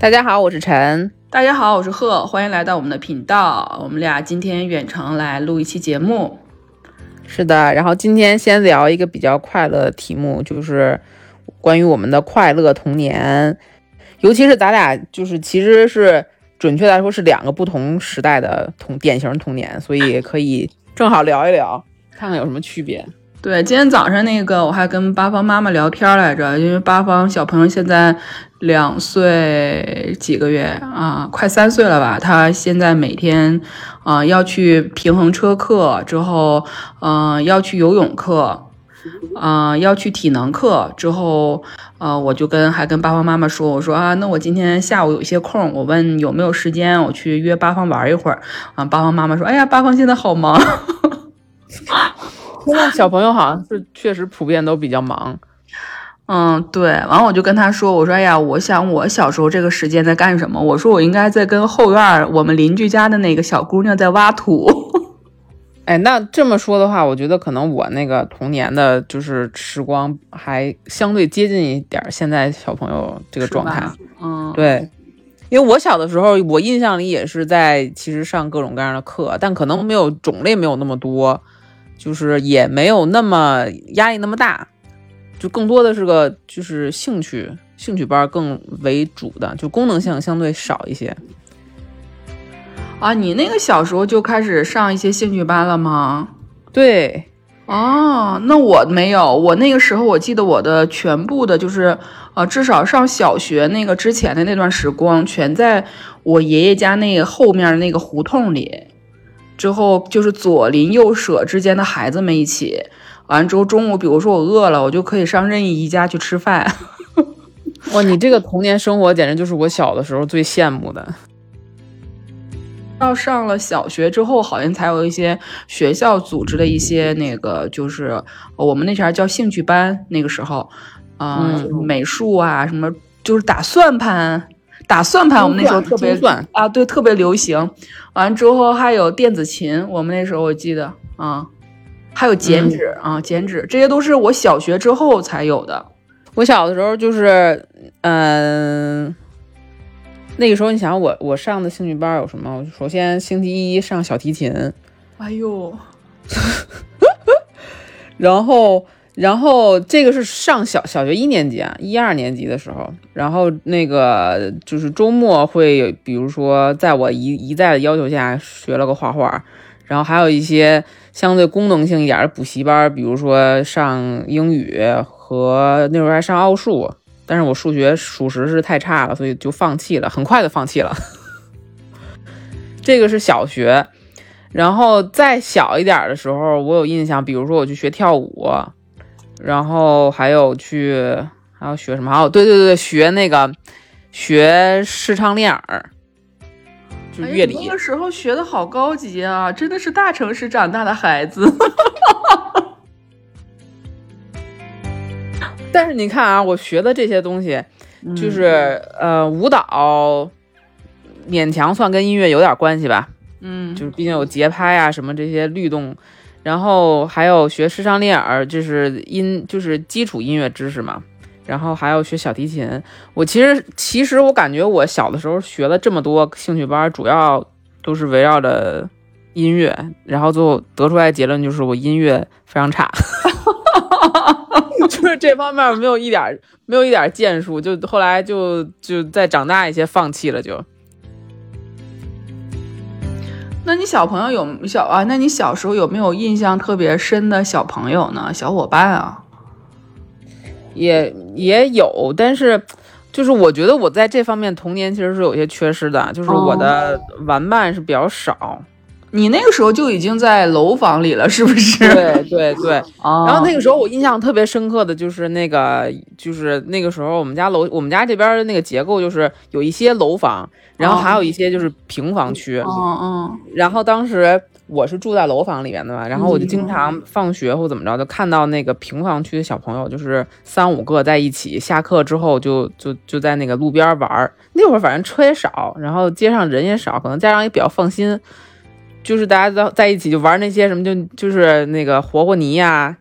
大家好，我是陈。大家好，我是贺，欢迎来到我们的频道。我们俩今天远程来录一期节目。是的，然后今天先聊一个比较快乐的题目，就是关于我们的快乐童年，尤其是咱俩就是其实是准确来说是两个不同时代的童典型童年，所以可以正好聊一聊，看看有什么区别。对，今天早上那个我还跟八方妈妈聊天来着，因为八方小朋友现在两岁几个月啊，快三岁了吧？他现在每天啊要去平衡车课，之后嗯要去游泳课，啊要去体能课，之后啊我就跟还跟八方妈妈说，我说啊那我今天下午有些空，我问有没有时间，我去约八方玩一会儿啊。八方妈妈说，哎呀，八方现在好忙。现在小朋友好像是确实普遍都比较忙，嗯，对。完了我就跟他说，我说哎呀，我想我小时候这个时间在干什么？我说我应该在跟后院我们邻居家的那个小姑娘在挖土。哎，那这么说的话，我觉得可能我那个童年的就是时光还相对接近一点现在小朋友这个状态。嗯，对，因为我小的时候，我印象里也是在其实上各种各样的课，但可能没有种类没有那么多。就是也没有那么压力那么大，就更多的是个就是兴趣兴趣班更为主的，就功能性相对少一些。啊，你那个小时候就开始上一些兴趣班了吗？对，哦，那我没有，我那个时候我记得我的全部的就是呃，至少上小学那个之前的那段时光，全在我爷爷家那个后面那个胡同里。之后就是左邻右舍之间的孩子们一起，完之后中午，比如说我饿了，我就可以上任意一家去吃饭。哇，你这个童年生活简直就是我小的时候最羡慕的。到上了小学之后，好像才有一些学校组织的一些那个，就是我们那前叫兴趣班。那个时候，嗯，美术啊，什么就是打算盘。打算盘，我们那时候特别啊，对，特别流行。完之后还有电子琴，我们那时候我记得啊，还有剪纸啊，剪纸，这些都是我小学之后才有的。我小的时候就是，嗯，那个时候你想我我上的兴趣班有什么？首先星期一上小提琴，哎呦，然后。然后这个是上小小学一年级啊，一二年级的时候，然后那个就是周末会，比如说在我一一再的要求下学了个画画，然后还有一些相对功能性一点的补习班，比如说上英语和那时候还上奥数，但是我数学属实是太差了，所以就放弃了，很快的放弃了。这个是小学，然后再小一点的时候，我有印象，比如说我去学跳舞。然后还有去，还要学什么？哦，对对对学那个学视唱练耳，就乐理。那个时候学的好高级啊，真的是大城市长大的孩子。但是你看啊，我学的这些东西，就是呃，舞蹈勉强算跟音乐有点关系吧。嗯，就是毕竟有节拍啊，什么这些律动。然后还有学视唱练耳，就是音，就是基础音乐知识嘛。然后还要学小提琴。我其实，其实我感觉我小的时候学了这么多兴趣班，主要都是围绕着音乐。然后最后得出来结论就是我音乐非常差，就是这方面没有一点没有一点建树。就后来就就再长大一些放弃了就。那你小朋友有小啊？那你小时候有没有印象特别深的小朋友呢？小伙伴啊？也也有，但是就是我觉得我在这方面童年其实是有些缺失的，就是我的玩伴是比较少。你那个时候就已经在楼房里了，是不是？对对对。然后那个时候我印象特别深刻的就是那个，就是那个时候我们家楼，我们家这边的那个结构就是有一些楼房，然后还有一些就是平房区。嗯嗯。然后当时我是住在楼房里面的嘛，然后我就经常放学或怎么着，就看到那个平房区的小朋友，就是三五个在一起，下课之后就就就在那个路边玩。那会儿反正车也少，然后街上人也少，可能家长也比较放心。就是大家在在一起就玩那些什么，就就是那个活活泥呀，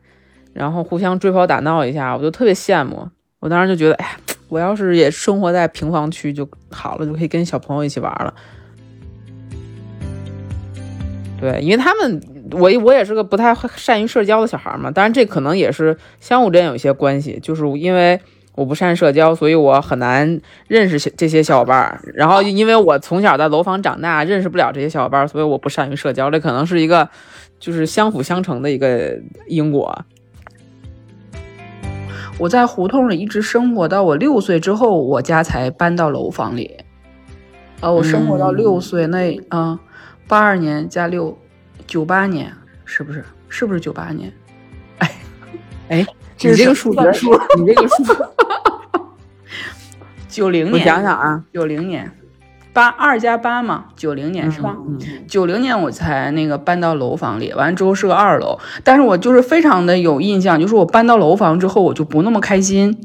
然后互相追跑打闹一下，我就特别羡慕。我当时就觉得，哎呀，我要是也生活在平房区就好了，就可以跟小朋友一起玩了。对，因为他们，我我也是个不太善于社交的小孩嘛，当然这可能也是相互之间有一些关系，就是因为我不善社交，所以我很难认识这些小伙伴。然后因为我从小在楼房长大，认识不了这些小伙伴，所以我不善于社交。这可能是一个就是相辅相成的一个因果。我在胡同里一直生活到我六岁之后，我家才搬到楼房里。啊，我生活到六岁，那啊。八二年加六，九八年是不是？是不是九八年？哎，哎，你这个数学，你这个数，九零年。我想想啊，九零年，八二加八嘛，九零年是吧？九零年我才那个搬到楼房里，完了之后是个二楼，但是我就是非常的有印象，就是我搬到楼房之后，我就不那么开心。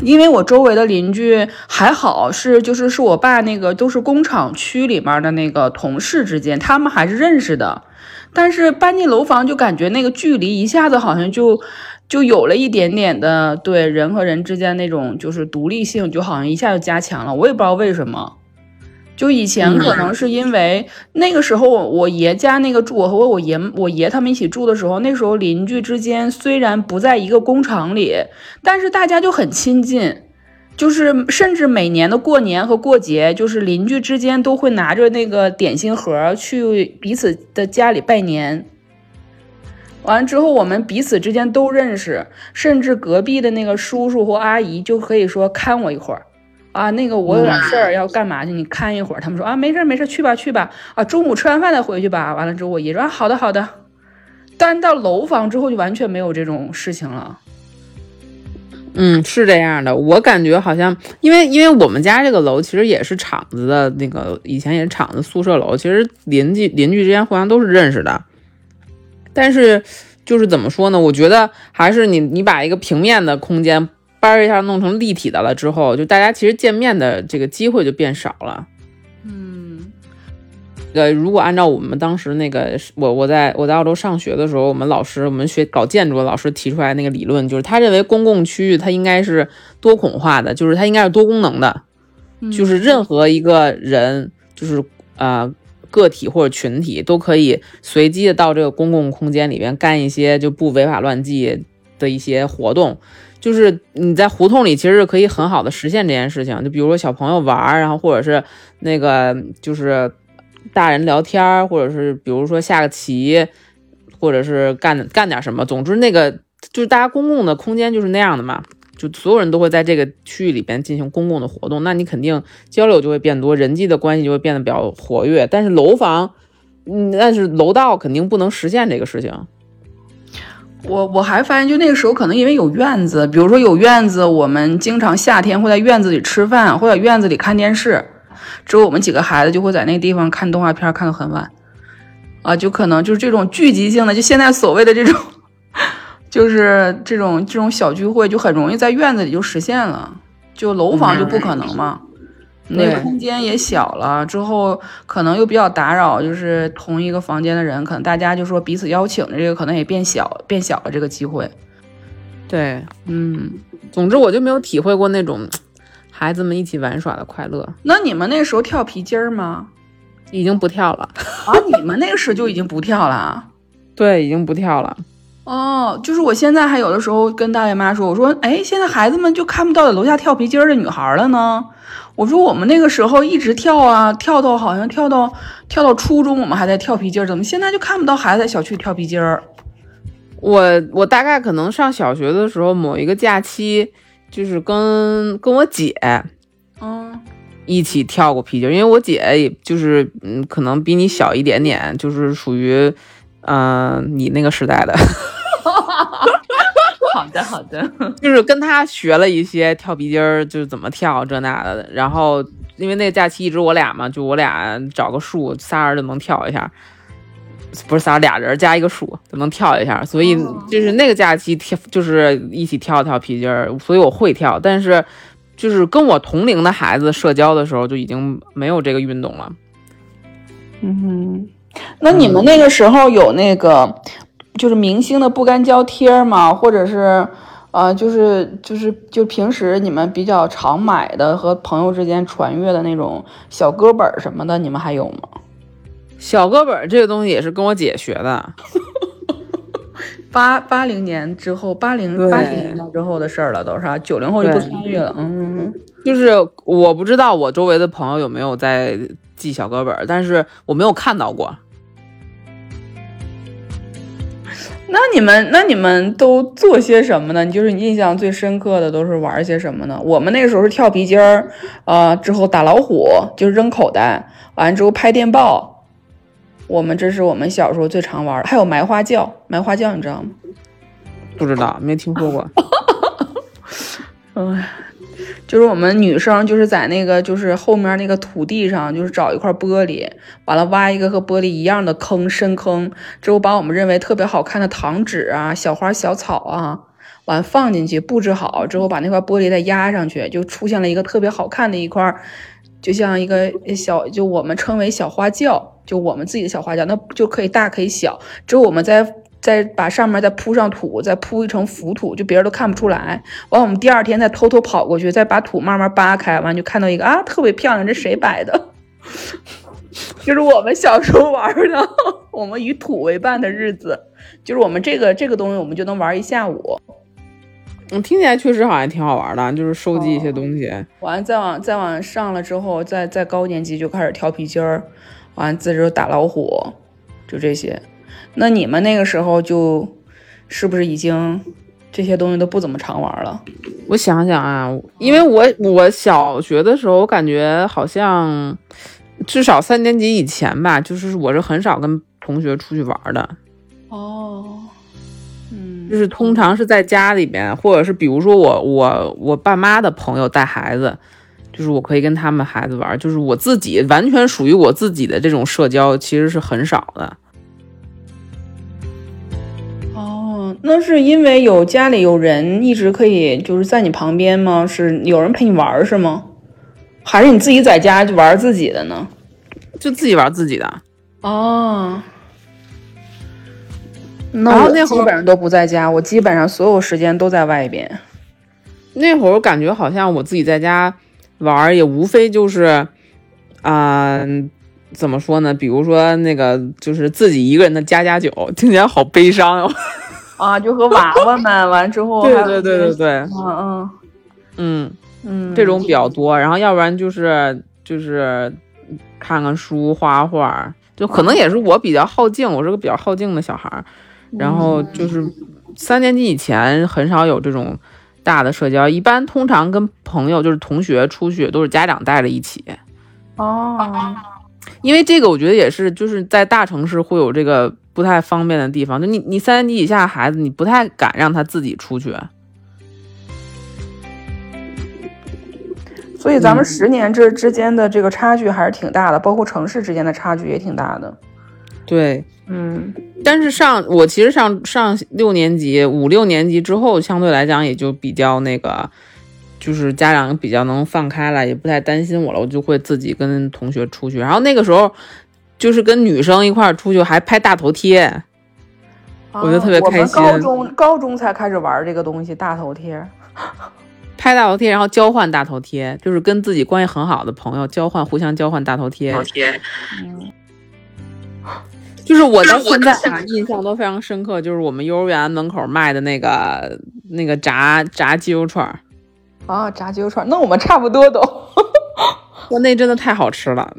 因为我周围的邻居还好，是就是是我爸那个都是工厂区里面的那个同事之间，他们还是认识的。但是搬进楼房就感觉那个距离一下子好像就就有了一点点的对人和人之间那种就是独立性，就好像一下就加强了。我也不知道为什么。就以前可能是因为那个时候我爷家那个住，我和我爷我爷他们一起住的时候，那时候邻居之间虽然不在一个工厂里，但是大家就很亲近，就是甚至每年的过年和过节，就是邻居之间都会拿着那个点心盒去彼此的家里拜年。完之后，我们彼此之间都认识，甚至隔壁的那个叔叔或阿姨就可以说看我一会儿。啊，那个我有点事儿要干嘛去？你看一会儿。他们说啊，没事没事，去吧去吧。啊，中午吃完饭再回去吧。完了之后，我爷说啊，好的好的。但到楼房之后就完全没有这种事情了。嗯，是这样的。我感觉好像，因为因为我们家这个楼其实也是厂子的那个，以前也是厂子宿舍楼，其实邻居邻居之间互相都是认识的。但是就是怎么说呢？我觉得还是你你把一个平面的空间。掰一下弄成立体的了之后，就大家其实见面的这个机会就变少了。嗯，呃，如果按照我们当时那个，我我在我在澳洲上学的时候，我们老师我们学搞建筑的老师提出来那个理论，就是他认为公共区域它应该是多孔化的，就是它应该是多功能的，就是任何一个人，就是啊个体或者群体都可以随机的到这个公共空间里边干一些就不违法乱纪的一些活动。就是你在胡同里，其实是可以很好的实现这件事情。就比如说小朋友玩儿，然后或者是那个就是大人聊天儿，或者是比如说下个棋，或者是干干点什么。总之，那个就是大家公共的空间就是那样的嘛，就所有人都会在这个区域里边进行公共的活动，那你肯定交流就会变多，人际的关系就会变得比较活跃。但是楼房，嗯，但是楼道肯定不能实现这个事情。我我还发现，就那个时候可能因为有院子，比如说有院子，我们经常夏天会在院子里吃饭，或者院子里看电视。之后我们几个孩子就会在那个地方看动画片，看得很晚。啊，就可能就是这种聚集性的，就现在所谓的这种，就是这种这种小聚会，就很容易在院子里就实现了，就楼房就不可能嘛。那个空间也小了，之后可能又比较打扰，就是同一个房间的人，可能大家就说彼此邀请的这个可能也变小，变小了这个机会。对，嗯，总之我就没有体会过那种孩子们一起玩耍的快乐。那你们那时候跳皮筋儿吗？已经不跳了啊！你们那个时候就已经不跳了？对，已经不跳了。哦，就是我现在还有的时候跟大爷妈说，我说，哎，现在孩子们就看不到在楼下跳皮筋儿的女孩了呢。我说我们那个时候一直跳啊，跳到好像跳到跳到初中，我们还在跳皮筋儿，怎么现在就看不到孩子在小区跳皮筋儿？我我大概可能上小学的时候，某一个假期，就是跟跟我姐，嗯，一起跳过皮筋儿，因为我姐也就是嗯，可能比你小一点点，就是属于嗯你那个时代的。好的，好的，就是跟他学了一些跳皮筋儿，就是怎么跳这那的。然后因为那个假期一直我俩嘛，就我俩找个树，仨人就能跳一下，不是仨俩人加一个树就能跳一下。所以就是那个假期跳，就是一起跳跳皮筋儿，所以我会跳。但是就是跟我同龄的孩子社交的时候，就已经没有这个运动了。嗯哼，那你们那个时候有那个？就是明星的不干胶贴吗？或者是，呃，就是就是就平时你们比较常买的和朋友之间传阅的那种小歌本什么的，你们还有吗？小歌本这个东西也是跟我姐学的，八八零年之后，八零八零年代之后的事儿了，都是九零后就不参与了。嗯，就是我不知道我周围的朋友有没有在记小歌本，但是我没有看到过。那你们那你们都做些什么呢？你就是你印象最深刻的都是玩些什么呢？我们那个时候是跳皮筋儿，啊，之后打老虎，就是扔口袋，完之后拍电报。我们这是我们小时候最常玩的，还有埋花轿，埋花轿你知道吗？不知道，没听说过。哎。就是我们女生，就是在那个就是后面那个土地上，就是找一块玻璃，完了挖一个和玻璃一样的坑，深坑，之后把我们认为特别好看的糖纸啊、小花小草啊，完放进去，布置好之后，把那块玻璃再压上去，就出现了一个特别好看的一块，就像一个小，就我们称为小花轿，就我们自己的小花轿，那就可以大可以小，之后我们再。再把上面再铺上土，再铺一层浮土，就别人都看不出来。完，我们第二天再偷偷跑过去，再把土慢慢扒开，完就看到一个啊，特别漂亮，这谁摆的？就是我们小时候玩的，我们以土为伴的日子，就是我们这个这个东西，我们就能玩一下午。嗯，听起来确实好像挺好玩的，就是收集一些东西。完，再往再往上了之后，再再高年级就开始跳皮筋儿，完自着打老虎，就这些。那你们那个时候就是不是已经这些东西都不怎么常玩了？我想想啊，因为我我小学的时候，我感觉好像至少三年级以前吧，就是我是很少跟同学出去玩的。哦，嗯，就是通常是在家里边，或者是比如说我我我爸妈的朋友带孩子，就是我可以跟他们孩子玩，就是我自己完全属于我自己的这种社交其实是很少的。那是因为有家里有人一直可以就是在你旁边吗？是有人陪你玩是吗？还是你自己在家就玩自己的呢？就自己玩自己的。哦。那我基本上都不在家，我基本上所有时间都在外边。那会儿我感觉好像我自己在家玩也无非就是，啊，怎么说呢？比如说那个就是自己一个人的家家酒，听起来好悲伤哟。啊，就和娃娃们完之后，对对对对对，嗯嗯嗯嗯，这种比较多。然后要不然就是就是看看书、画画，就可能也是我比较好静，我是个比较好静的小孩儿。然后就是三年级以前很少有这种大的社交，一般通常跟朋友就是同学出去都是家长带着一起。哦，因为这个我觉得也是就是在大城市会有这个。不太方便的地方，就你你三年级以下孩子，你不太敢让他自己出去。所以咱们十年这之间的这个差距还是挺大的，包括城市之间的差距也挺大的。对，嗯。但是上我其实上上六年级、五六年级之后，相对来讲也就比较那个，就是家长比较能放开了，也不太担心我了，我就会自己跟同学出去。然后那个时候。就是跟女生一块儿出去还拍大头贴，我觉得特别开心。高中高中才开始玩这个东西，大头贴，拍大头贴，然后交换大头贴，就是跟自己关系很好的朋友交换，互相交换大头贴。贴，嗯，就是我到现在啊印象都非常深刻，就是我们幼儿园门口卖的那个那个炸炸鸡肉串儿。啊，炸鸡肉串，那我们差不多都。那真的太好吃了！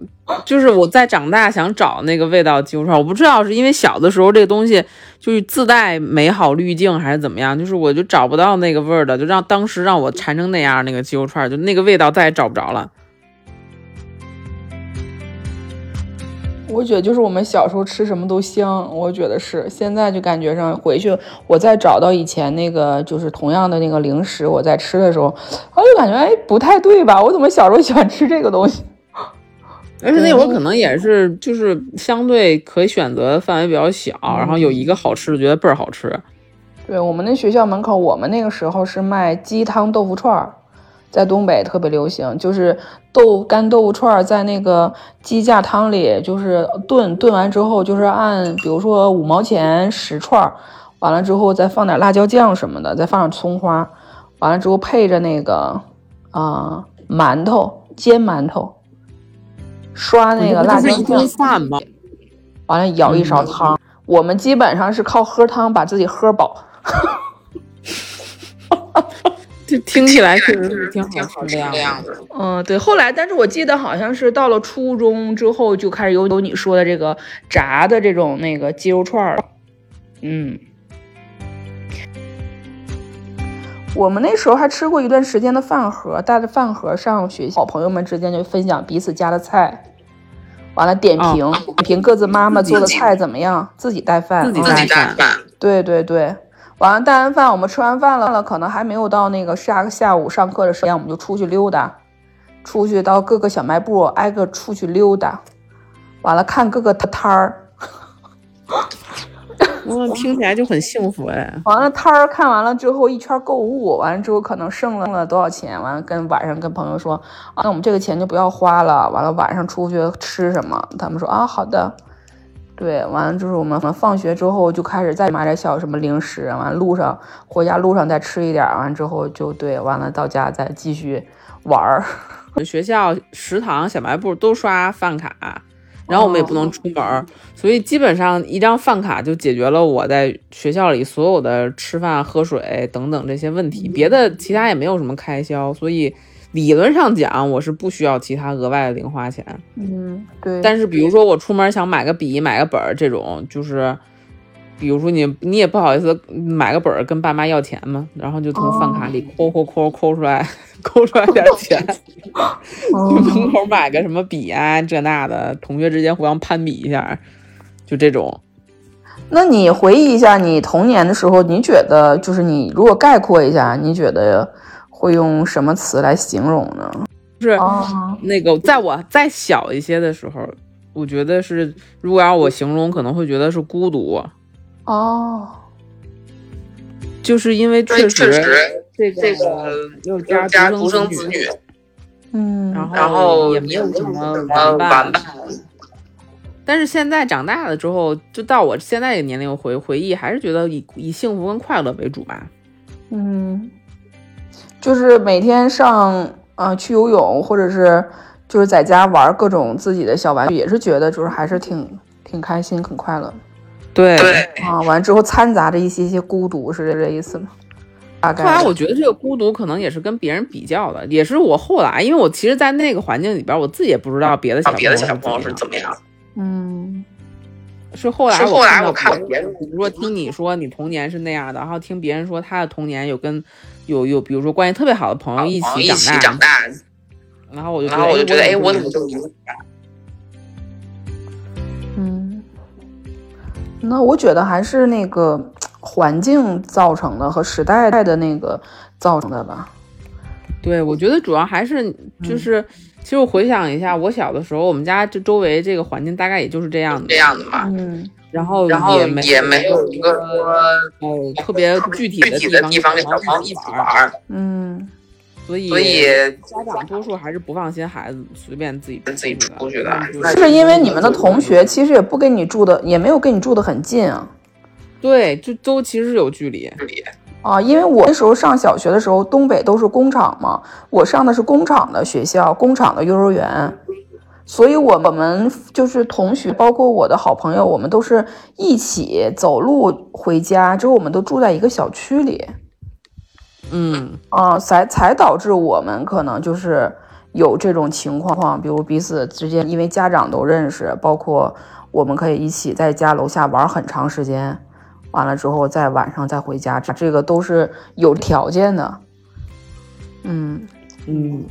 就是我在长大想找那个味道鸡肉串，我不知道是因为小的时候这个东西就是自带美好滤镜还是怎么样，就是我就找不到那个味儿的，就让当时让我馋成那样那个鸡肉串，就那个味道再也找不着了。我觉得就是我们小时候吃什么都香，我觉得是。现在就感觉上回去，我再找到以前那个就是同样的那个零食，我在吃的时候，我就感觉哎不太对吧？我怎么小时候喜欢吃这个东西？而且那会儿可能也是就是相对可以选择范围比较小，然后有一个好吃的，觉得倍儿好吃。对我们那学校门口，我们那个时候是卖鸡汤豆腐串儿。在东北特别流行，就是豆干豆腐串在那个鸡架汤里，就是炖炖完之后，就是按比如说五毛钱十串，完了之后再放点辣椒酱什么的，再放点葱花，完了之后配着那个啊、馒头煎馒头，刷那个辣椒酱，饭吗？完了舀一勺汤。我们基本上是靠喝汤把自己喝饱。这听起来确实是挺好吃的样子。嗯，对。后来，但是我记得好像是到了初中之后，就开始有有你说的这个炸的这种那个鸡肉串儿。嗯，我们那时候还吃过一段时间的饭盒，带着饭盒上学校，好朋友们之间就分享彼此家的菜，完了点评、点评各自妈妈做的菜怎么样，自己带饭，自己嗯带饭，对对对，完了带完饭，我们吃完饭了，可能还没有到那个下下午上课的时间，我们就出去溜达，出去到各个小卖部挨个出去溜达，完了看各个摊儿，哇，听起来就很幸福哎。完了摊儿看完了之后一圈购物，完了之后可能剩了了多少钱，完了跟晚上跟朋友说啊，那我们这个钱就不要花了，完了晚上出去吃什么？他们说啊好的。对，完了就是我们放学之后就开始再买点小什么零食，完了路上回家路上再吃一点，完之后就对，完了到家再继续玩儿。学校食堂、小卖部都刷饭卡，然后我们也不能出门儿，所以基本上一张饭卡就解决了我在学校里所有的吃饭、喝水等等这些问题，别的其他也没有什么开销，所以理论上讲我是不需要其他额外的零花钱。嗯，对。但是比如说我出门想买个笔、买个本儿这种，就是。比如说你你也不好意思买个本儿跟爸妈要钱嘛，然后就从饭卡里抠抠抠抠出来，抠出来点钱，去 门口买个什么笔啊这那的，同学之间互相攀比一下，就这种。那你回忆一下你童年的时候，你觉得就是你如果概括一下，你觉得会用什么词来形容呢？就是哦。那个在我再小一些的时候，我觉得是，如果要我形容，可能会觉得是孤独，哦，就是因为确实这个这个又家家独生子女，嗯，然后也没有什么玩伴。但是现在长大了之后，就到我现在这个年龄回回忆，还是觉得以以幸福跟快乐为主吧。嗯，就是每天上呃去游泳，或者是就是在家玩各种自己的小玩具，也是觉得就是还是挺挺开心、很快乐对对，啊。完之后掺杂着一些些孤独，是这意思吗？大概后来我觉得这个孤独可能也是跟别人比较的，也是我后来，因为我其实，在那个环境里边，我自己也不知道别的小啊别的小朋友是是怎么样。怎么样？嗯是后来是后来我看看别人比如说听你说你童年是那样的，然后听别人说他的童年有跟有有，比如说关系特别好的朋友一一起长起长大，然后我就然后我就觉得，哎，我怎么就嗯，那我觉得还是那个环境造成的和时代的那个造成的吧。对，我觉得主要还是就是，其实我回想一下，我小的时候，我们家这周围这个环境大概也就是这样的，这样的嘛？嗯然后然后也没也没有一个说呃特别具体具的体的地方给小朋友一起玩儿，嗯所以所以家长多数还是不放心孩子随便自己跟自己出出去的的，是因为你们的同学其实也不跟你住的，也没有跟你住的很近啊。对，就都其实是有距离。啊，因为我那时候上小学的时候，东北都是工厂嘛，我上的是工厂的学校，工厂的幼儿园，所以我们就是同学，包括我的好朋友，我们都是一起走路回家，之后我们都住在一个小区里，嗯，啊，才才导致我们可能就是有这种情况，比如彼此之间因为家长都认识，包括我们可以一起在家楼下玩很长时间，完了之后在晚上再回家，这这个都是有条件的。嗯，嗯，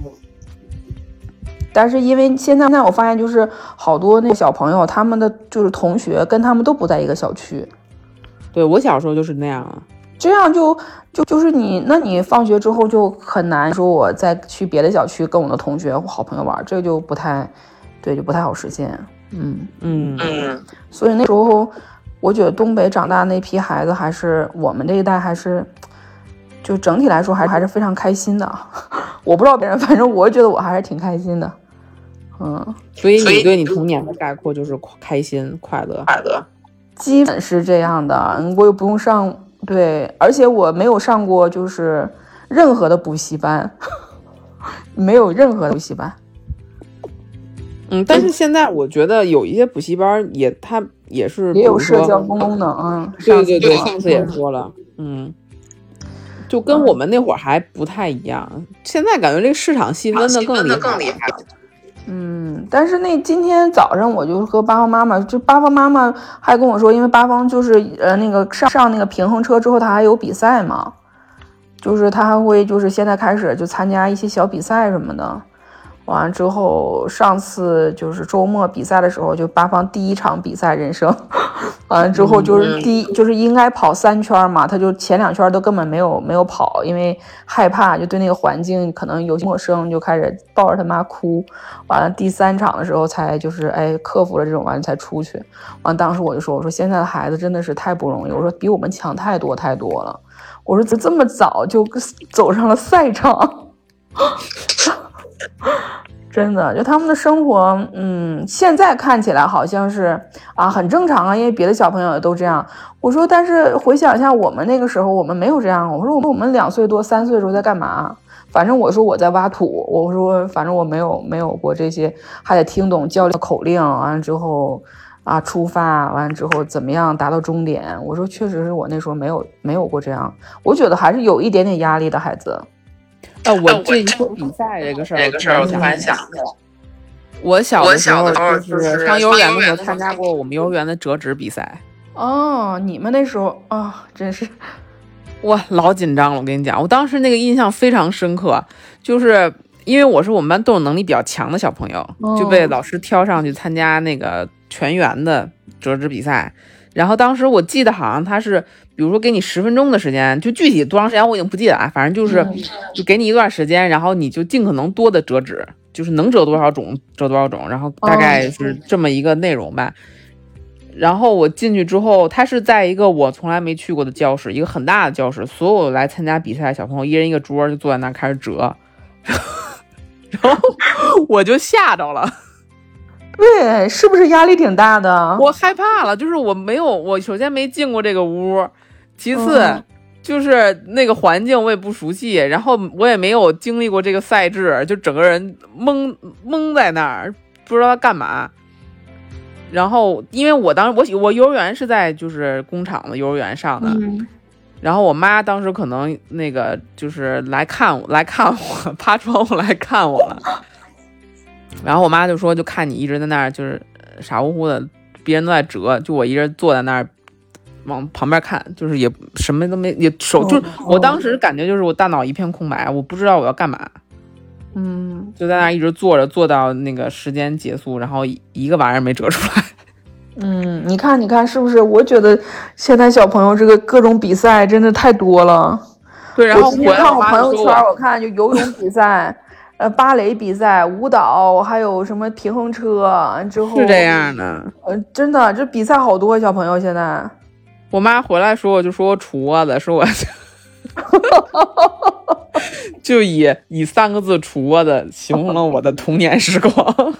但是因为现在现在我发现就是好多那个小朋友，他们的就是同学跟他们都不在一个小区，对我小时候就是那样啊。这样就就就是你，那你放学之后就很难说我再去别的小区跟我的同学或、好朋友玩，这个就不太对，就不太好实现。嗯，嗯嗯，所以那时候我觉得东北长大那批孩子，还是我们这一代还是。就整体来说还还是非常开心的，我不知道别人，反正我觉得我还是挺开心的，嗯，所以你对你童年的概括就是开心、快乐。快乐。基本是这样的，嗯我又不用上，对，而且我没有上过就是任何的补习班，没有任何的补习班。嗯，但是现在我觉得有一些补习班也，它也是也有社交功能，嗯，对对对，上次也说了，嗯，就跟我们那会儿还不太一样。现在感觉这个市场细分的更厉害，更厉害了。嗯，但是那今天早上我就和八方妈妈，就八方妈妈还跟我说，因为八方就是呃那个上上那个平衡车之后，他还有比赛嘛，就是他还会就是现在开始就参加一些小比赛什么的。完了之后，上次就是周末比赛的时候，就八方第一场比赛人生。完了之后就是第一，就是应该跑三圈嘛，他就前两圈都根本没有没有跑，因为害怕，就对那个环境可能有些陌生，就开始抱着他妈哭。完了第三场的时候才就是哎克服了这种，完了才出去。完了当时我就说，我说现在的孩子真的是太不容易，我说比我们强太多太多了。我说这这么早就走上了赛场。真的，就他们的生活，嗯，现在看起来好像是啊，很正常啊，因为别的小朋友也都这样。我说，但是回想一下，我们那个时候，我们没有这样。我说，我们我们两岁多、三岁的时候在干嘛？反正我说我在挖土。我说，反正我没有没有过这些，还得听懂教练口令。完了之后啊，出发完了之后怎么样达到终点？我说，确实是我那时候没有没有过这样。我觉得还是有一点点压力的孩子。啊，我这一说比赛这个事儿，这个事儿我突然想想，起来，我小的时候小的时候就就是上幼儿园的时候参加过我们幼儿园的折纸比赛，哦，你们那时候啊、真是。哇，老紧张了！我跟你讲，我当时那个印象非常深刻，就是因为我是我们班动手能力比较强的小朋友，就被哦老师挑上去参加那个全员的折纸比赛。然后当时我记得好像他是，比如说给你十分钟的时间，就具体多长时间我已经不记得了，反正就是嗯就给你一段时间，然后你就尽可能多的折纸，就是能折多少种折多少种，然后大概是这么一个内容吧。然后我进去之后，他是在一个我从来没去过的教室，一个很大的教室，所有来参加比赛的小朋友一人一个桌，就坐在那儿开始折，然后我就吓着了，对，是不是压力挺大的？我害怕了，就是我没有，我首先没进过这个屋，其次。嗯就是那个环境我也不熟悉，然后我也没有经历过这个赛制，就整个人懵懵在那儿，不知道他干嘛。然后，因为我当时我我幼儿园是在就是工厂的幼儿园上的，嗯然后我妈当时可能那个就是来看我来看我，趴窗户来看我了。然后我妈就说，就看你一直在那儿就是傻乎乎的，别人都在折，就我一人坐在那儿往旁边看，就是也什么都没，也手就哦我当时感觉就是我大脑一片空白，我不知道我要干嘛，嗯就在那儿一直坐着，坐到那个时间结束，然后一一个玩意儿没折出来。嗯，你看，你看，是不是？我觉得现在小朋友这个各种比赛真的太多了。对，然后我看我朋友圈我看就游泳比赛，呃，芭蕾比赛、舞蹈，还有什么平衡车，之后是这，样的。呃，真的这比赛好多小朋友现在。我妈回来说我就说我杵窝子，说我 就以以三个字“杵窝子”形容了我的童年时光。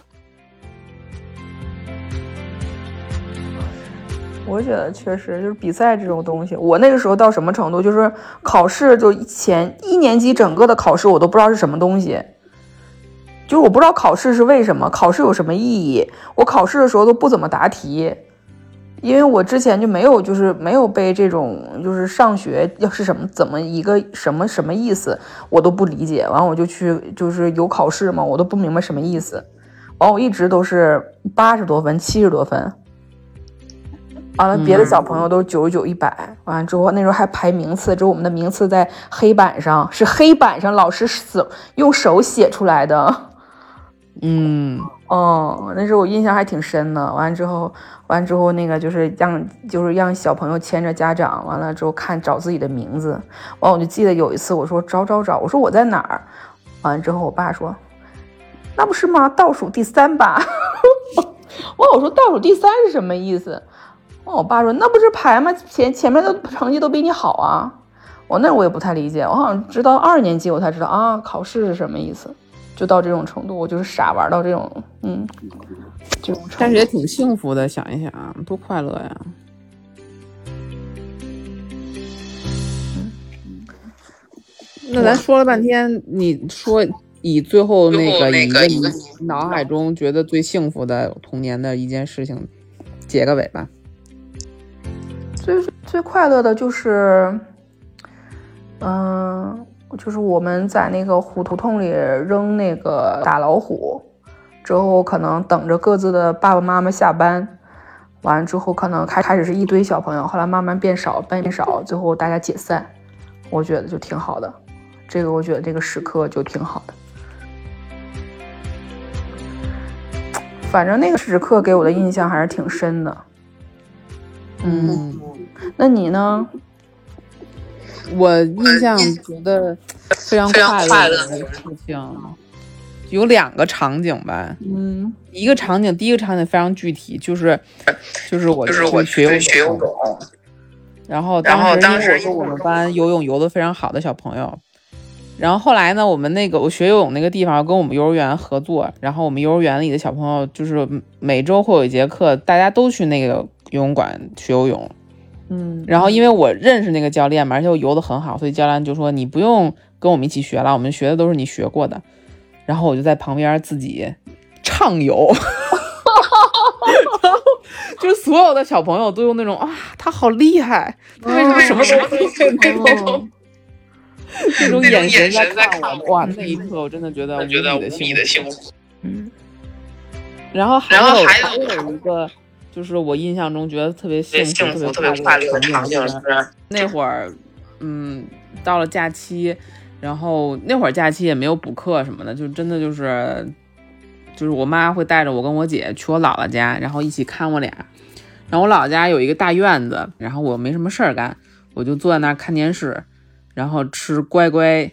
我觉得确实就是比赛这种东西，我那个时候到什么程度，就是考试就前一年级整个的考试我都不知道是什么东西，就是我不知道考试是为什么，考试有什么意义，我考试的时候都不怎么答题，因为我之前就没有就是没有被这种就是上学要是什么怎么一个什么什么意思我都不理解，完我就去就是有考试嘛，我都不明白什么意思，完我一直都是八十多分七十多分。完了，别的小朋友都九十九、一百。完了之后，那时候还排名次，之后我们的名次在黑板上，是黑板上老师手用手写出来的。嗯，哦，那时候我印象还挺深的。完了之后，完了之后那个就是让就是让小朋友牵着家长，完了之后看找自己的名字。完我就记得有一次我说找找找，我说我在哪儿？完了之后我爸说，那不是吗？倒数第三吧。完我说倒数第三是什么意思？完我爸说那不是排吗？前前面的成绩都比你好啊。我那我也不太理解，我好像直到二年级我才知道啊，考试是什么意思。就到这种程度我就是傻玩到这种嗯就但是也挺幸福的想一想啊多快乐呀。那咱说了半天你说以最后那个你个你脑海中觉得最幸福的童年的一件事情结个尾吧。最最快乐的就是嗯就是我们在那个胡同里扔那个打老虎，之后可能等着各自的爸爸妈妈下班，完了之后可能开开始是一堆小朋友，后来慢慢变少，变少，最后大家解散，我觉得就挺好的。这个我觉得这个时刻就挺好的。反正那个时刻给我的印象还是挺深的。嗯，那你呢？我印象觉得非常快快乐乐的事情，有两个场景吧。嗯。一个场景，第一个场景非常具体，就是就是我就是我去学学游泳，然后当时当时因为我是我们班游泳游的非常好的小朋友，然后后来呢，我们那个我学游泳那个地方跟我们幼儿园合作，然后我们幼儿园里的小朋友就是每周会有一节课，大家都去那个游泳馆学游泳。嗯，然后因为我认识那个教练嘛，而且我游的很好，所以教练就说你不用跟我们一起学了，我们学的都是你学过的。然后我就在旁边自己畅游，然后就是所有的小朋友都用那种啊，他好厉害，他为什么什么都会那种哦那种眼神在看看我。哇，那一刻我真的觉得无觉得无比的幸幸福。嗯然后还有还有有一个，就是我印象中觉得特别幸福、特特别快乐的的场景是是，那会儿，嗯，到了假期，然后那会儿假期也没有补课什么的，就真的就是，就是我妈会带着我跟我姐去我姥姥家，然后一起看我俩。然后我姥姥家有一个大院子，然后我没什么事儿干，我就坐在那儿看电视，然后吃乖乖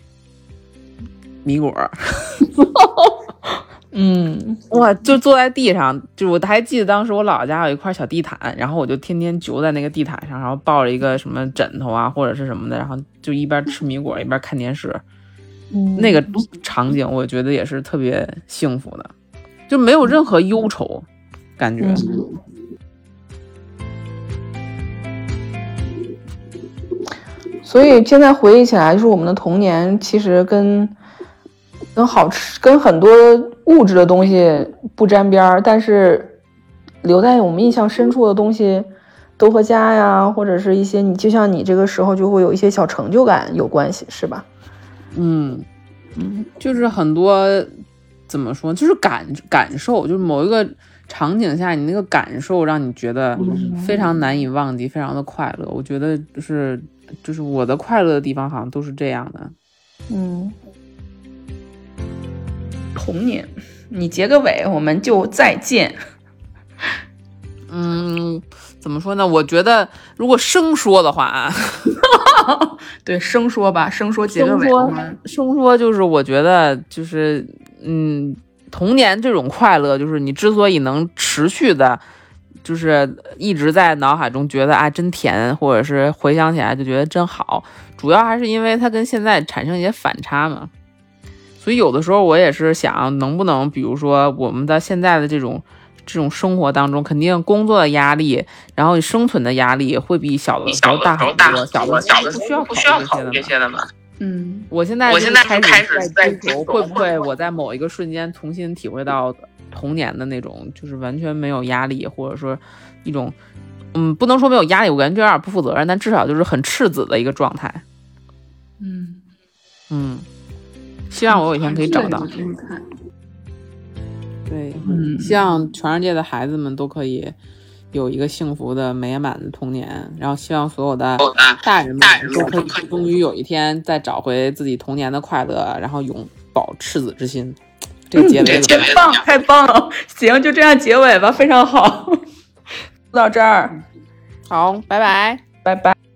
米果儿。嗯哇，就坐在地上，就我还记得当时我姥姥家有一块小地毯，然后我就天天揪在那个地毯上，然后抱着一个什么枕头啊或者是什么的，然后就一边吃米果一边看电视。嗯那个场景我觉得也是特别幸福的，就没有任何忧愁感觉。所以现在回忆起来，就是我们的童年其实跟跟好吃、跟很多物质的东西不沾边儿，但是留在我们印象深处的东西，都和家呀，或者是一些你就像你这个时候就会有一些小成就感有关系，是吧？嗯，嗯就是很多怎么说，就是感感受，就是某一个场景下你那个感受让你觉得非常难以忘记，非常的快乐。我觉得就是就是我的快乐的地方好像都是这样的。嗯，童年，你结个尾，我们就再见。嗯，怎么说呢？我觉得如果生说的话啊，对，生说吧，生说结个尾。生说我们生说就是我觉得就是嗯，童年这种快乐，就是你之所以能持续的，就是一直在脑海中觉得啊真甜，或者是回想起来就觉得真好，主要还是因为它跟现在产生一些反差嘛。所以有的时候我也是想，能不能比如说我们的现在的这种。这种生活当中，肯定工作的压力，然后你生存的压力会比小的时候大很多。小的时候小的不需要不需要考虑这些的嘛。这些的嘛。嗯我现在我现在开始在在追求，会不会我在某一个瞬间重新体会到童年的那种，就是完全没有压力，或者说一种，嗯，不能说没有压力，我感觉有点不负责任，但至少就是很赤子的一个状态。嗯，嗯，希望我有一天可以找到。对，嗯希望全世界的孩子们都可以有一个幸福的、美满的童年，然后希望所有的大人们都可以终于有一天再找回自己童年的快乐，然后永葆赤子之心。这个结尾这怎么样个结尾太棒，太棒了！行，就这样结尾吧，非常好。到这儿，好，拜拜。拜拜。